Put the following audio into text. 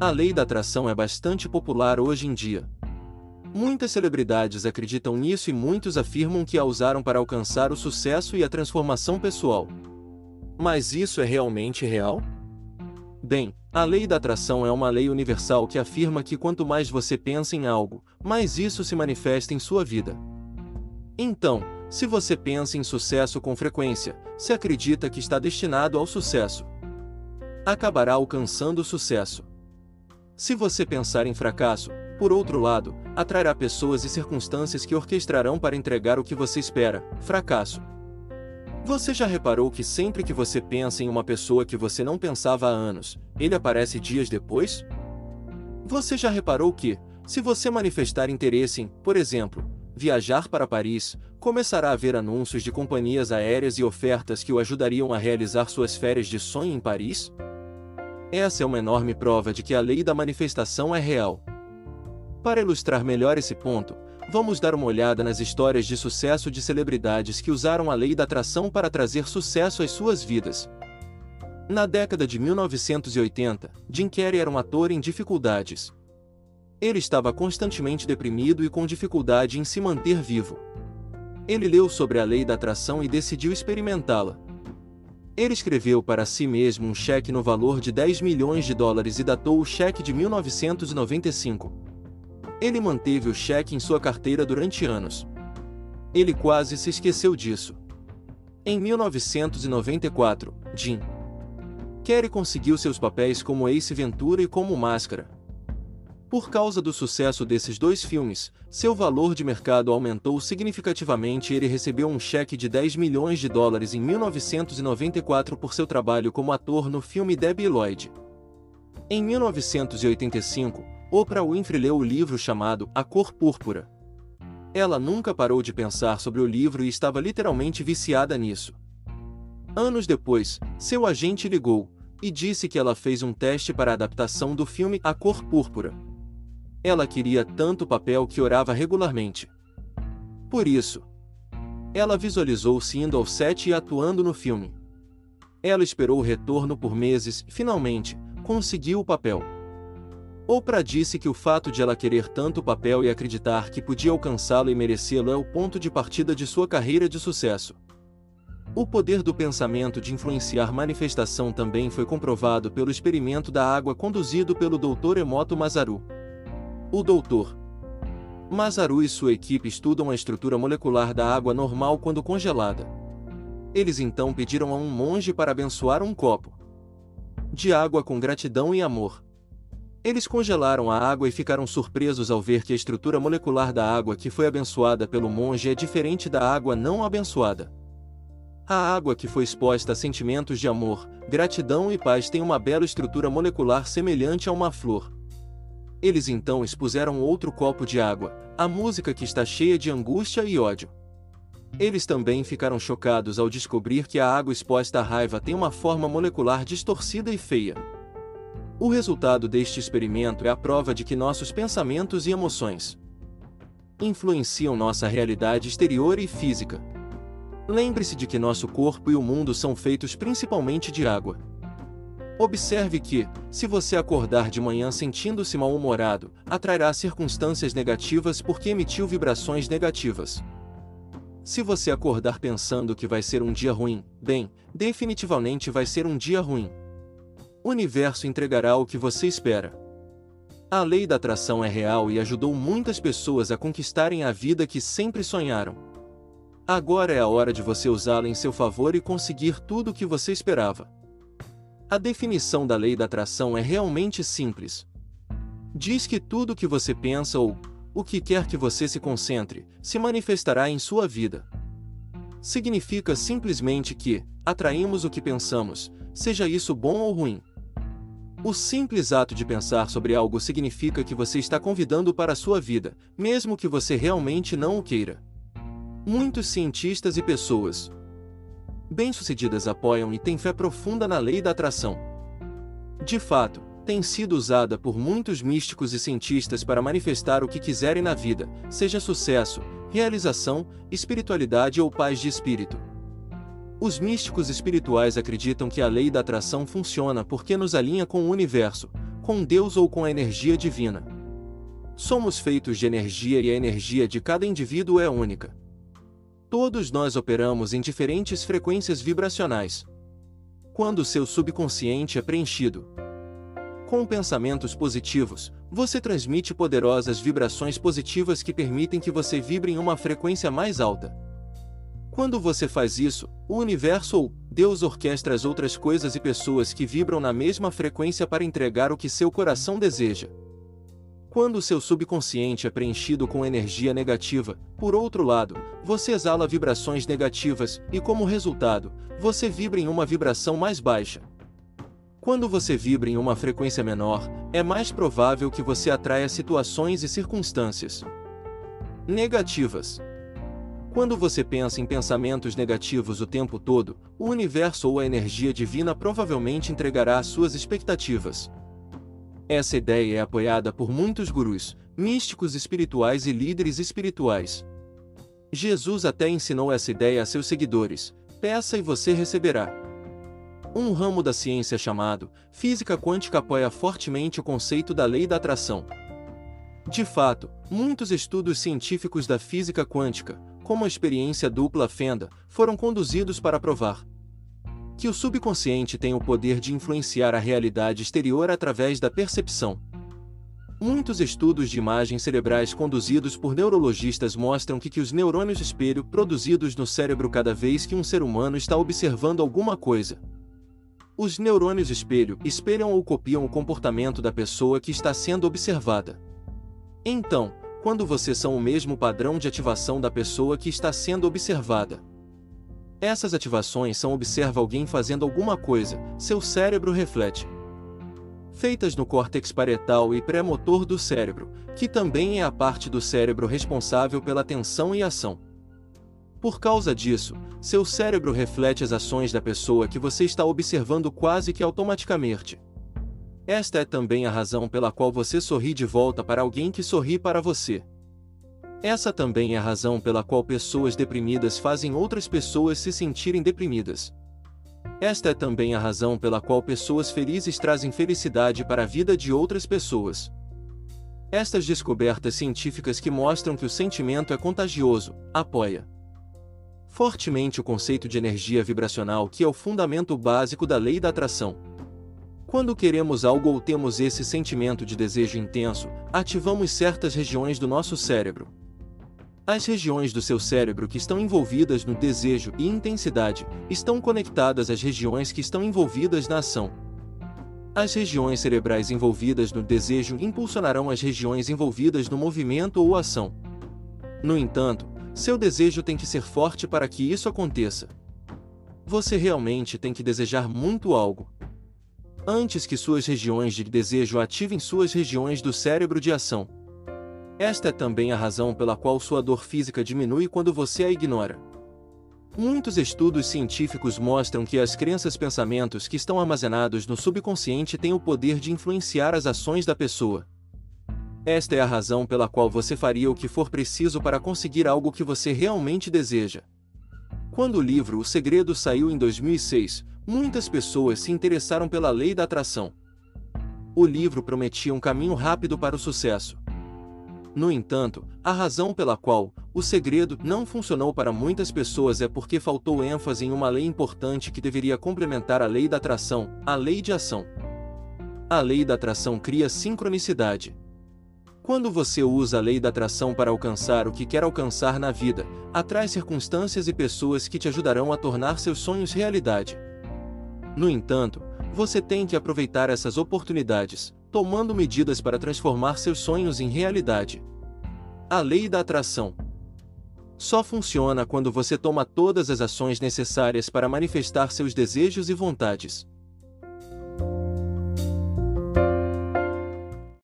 A lei da atração é bastante popular hoje em dia. Muitas celebridades acreditam nisso e muitos afirmam que a usaram para alcançar o sucesso e a transformação pessoal. Mas isso é realmente real? Bem, a lei da atração é uma lei universal que afirma que quanto mais você pensa em algo, mais isso se manifesta em sua vida. Então, se você pensa em sucesso com frequência, se acredita que está destinado ao sucesso, acabará alcançando o sucesso. Se você pensar em fracasso, por outro lado, atrairá pessoas e circunstâncias que orquestrarão para entregar o que você espera, fracasso. Você já reparou que sempre que você pensa em uma pessoa que você não pensava há anos, ele aparece dias depois? Você já reparou que, se você manifestar interesse em, por exemplo, viajar para Paris, começará a ver anúncios de companhias aéreas e ofertas que o ajudariam a realizar suas férias de sonho em Paris? Essa é uma enorme prova de que a lei da manifestação é real. Para ilustrar melhor esse ponto, vamos dar uma olhada nas histórias de sucesso de celebridades que usaram a lei da atração para trazer sucesso às suas vidas. Na década de 1980, Jim Carrey era um ator em dificuldades. Ele estava constantemente deprimido e com dificuldade em se manter vivo. Ele leu sobre a lei da atração e decidiu experimentá-la. Ele escreveu para si mesmo um cheque no valor de 10 milhões de dólares e datou o cheque de 1995. Ele manteve o cheque em sua carteira durante anos. Ele quase se esqueceu disso. Em 1994, Jim Carrey conseguiu seus papéis como Ace Ventura e como Máscara. Por causa do sucesso desses dois filmes, seu valor de mercado aumentou significativamente e ele recebeu um cheque de 10 milhões de dólares em 1994 por seu trabalho como ator no filme Debbie Lloyd. Em 1985, Oprah Winfrey leu o livro chamado A Cor Púrpura. Ela nunca parou de pensar sobre o livro e estava literalmente viciada nisso. Anos depois, seu agente ligou e disse que ela fez um teste para a adaptação do filme A Cor Púrpura. Ela queria tanto papel que orava regularmente. Por isso, ela visualizou-se indo ao set e atuando no filme. Ela esperou o retorno por meses e, finalmente, conseguiu o papel. Oprah disse que o fato de ela querer tanto o papel e acreditar que podia alcançá-lo e merecê-lo é o ponto de partida de sua carreira de sucesso. O poder do pensamento de influenciar manifestação também foi comprovado pelo experimento da água conduzido pelo Dr. Emoto Masaru. O Dr. Masaru e sua equipe estudam a estrutura molecular da água normal quando congelada. Eles então pediram a um monge para abençoar um copo de água com gratidão e amor. Eles congelaram a água e ficaram surpresos ao ver que a estrutura molecular da água que foi abençoada pelo monge é diferente da água não abençoada. A água que foi exposta a sentimentos de amor, gratidão e paz tem uma bela estrutura molecular semelhante a uma flor. Eles então expuseram outro copo de água, a música que está cheia de angústia e ódio. Eles também ficaram chocados ao descobrir que a água exposta à raiva tem uma forma molecular distorcida e feia. O resultado deste experimento é a prova de que nossos pensamentos e emoções influenciam nossa realidade exterior e física. Lembre-se de que nosso corpo e o mundo são feitos principalmente de água. Observe que, se você acordar de manhã sentindo-se mal-humorado, atrairá circunstâncias negativas porque emitiu vibrações negativas. Se você acordar pensando que vai ser um dia ruim, bem, definitivamente vai ser um dia ruim o universo entregará o que você espera. A lei da atração é real e ajudou muitas pessoas a conquistarem a vida que sempre sonharam. Agora é a hora de você usá-la em seu favor e conseguir tudo o que você esperava. A definição da lei da atração é realmente simples. Diz que tudo o que você pensa ou o que quer que você se concentre se manifestará em sua vida. Significa simplesmente que atraímos o que pensamos, seja isso bom ou ruim. O simples ato de pensar sobre algo significa que você está convidando para a sua vida, mesmo que você realmente não o queira. Muitos cientistas e pessoas bem-sucedidas apoiam e têm fé profunda na lei da atração. De fato, tem sido usada por muitos místicos e cientistas para manifestar o que quiserem na vida, seja sucesso, realização, espiritualidade ou paz de espírito. Os místicos espirituais acreditam que a lei da atração funciona porque nos alinha com o universo, com Deus ou com a energia divina. Somos feitos de energia e a energia de cada indivíduo é única. Todos nós operamos em diferentes frequências vibracionais. Quando seu subconsciente é preenchido com pensamentos positivos, você transmite poderosas vibrações positivas que permitem que você vibre em uma frequência mais alta. Quando você faz isso, o universo ou Deus orquestra as outras coisas e pessoas que vibram na mesma frequência para entregar o que seu coração deseja. Quando seu subconsciente é preenchido com energia negativa, por outro lado, você exala vibrações negativas e, como resultado, você vibra em uma vibração mais baixa. Quando você vibra em uma frequência menor, é mais provável que você atraia situações e circunstâncias negativas. Quando você pensa em pensamentos negativos o tempo todo, o universo ou a energia divina provavelmente entregará as suas expectativas. Essa ideia é apoiada por muitos gurus, místicos espirituais e líderes espirituais. Jesus até ensinou essa ideia a seus seguidores: peça e você receberá. Um ramo da ciência chamado física quântica apoia fortemente o conceito da lei da atração. De fato, muitos estudos científicos da física quântica, como a experiência dupla Fenda, foram conduzidos para provar que o subconsciente tem o poder de influenciar a realidade exterior através da percepção. Muitos estudos de imagens cerebrais conduzidos por neurologistas mostram que, que os neurônios espelho produzidos no cérebro cada vez que um ser humano está observando alguma coisa, os neurônios espelho espelham ou copiam o comportamento da pessoa que está sendo observada. Então, quando vocês são o mesmo padrão de ativação da pessoa que está sendo observada. Essas ativações são observa alguém fazendo alguma coisa, seu cérebro reflete. Feitas no córtex parietal e pré-motor do cérebro, que também é a parte do cérebro responsável pela atenção e ação. Por causa disso, seu cérebro reflete as ações da pessoa que você está observando quase que automaticamente. Esta é também a razão pela qual você sorri de volta para alguém que sorri para você. Essa também é a razão pela qual pessoas deprimidas fazem outras pessoas se sentirem deprimidas. Esta é também a razão pela qual pessoas felizes trazem felicidade para a vida de outras pessoas. Estas descobertas científicas que mostram que o sentimento é contagioso, apoia fortemente o conceito de energia vibracional que é o fundamento básico da lei da atração. Quando queremos algo ou temos esse sentimento de desejo intenso, ativamos certas regiões do nosso cérebro. As regiões do seu cérebro que estão envolvidas no desejo e intensidade estão conectadas às regiões que estão envolvidas na ação. As regiões cerebrais envolvidas no desejo impulsionarão as regiões envolvidas no movimento ou ação. No entanto, seu desejo tem que ser forte para que isso aconteça. Você realmente tem que desejar muito algo. Antes que suas regiões de desejo ativem suas regiões do cérebro de ação. Esta é também a razão pela qual sua dor física diminui quando você a ignora. Muitos estudos científicos mostram que as crenças pensamentos que estão armazenados no subconsciente têm o poder de influenciar as ações da pessoa. Esta é a razão pela qual você faria o que for preciso para conseguir algo que você realmente deseja. Quando o livro O Segredo saiu em 2006, muitas pessoas se interessaram pela lei da atração. O livro prometia um caminho rápido para o sucesso. No entanto, a razão pela qual o segredo não funcionou para muitas pessoas é porque faltou ênfase em uma lei importante que deveria complementar a lei da atração, a lei de ação. A lei da atração cria sincronicidade. Quando você usa a lei da atração para alcançar o que quer alcançar na vida, atrai circunstâncias e pessoas que te ajudarão a tornar seus sonhos realidade. No entanto, você tem que aproveitar essas oportunidades, tomando medidas para transformar seus sonhos em realidade. A lei da atração só funciona quando você toma todas as ações necessárias para manifestar seus desejos e vontades.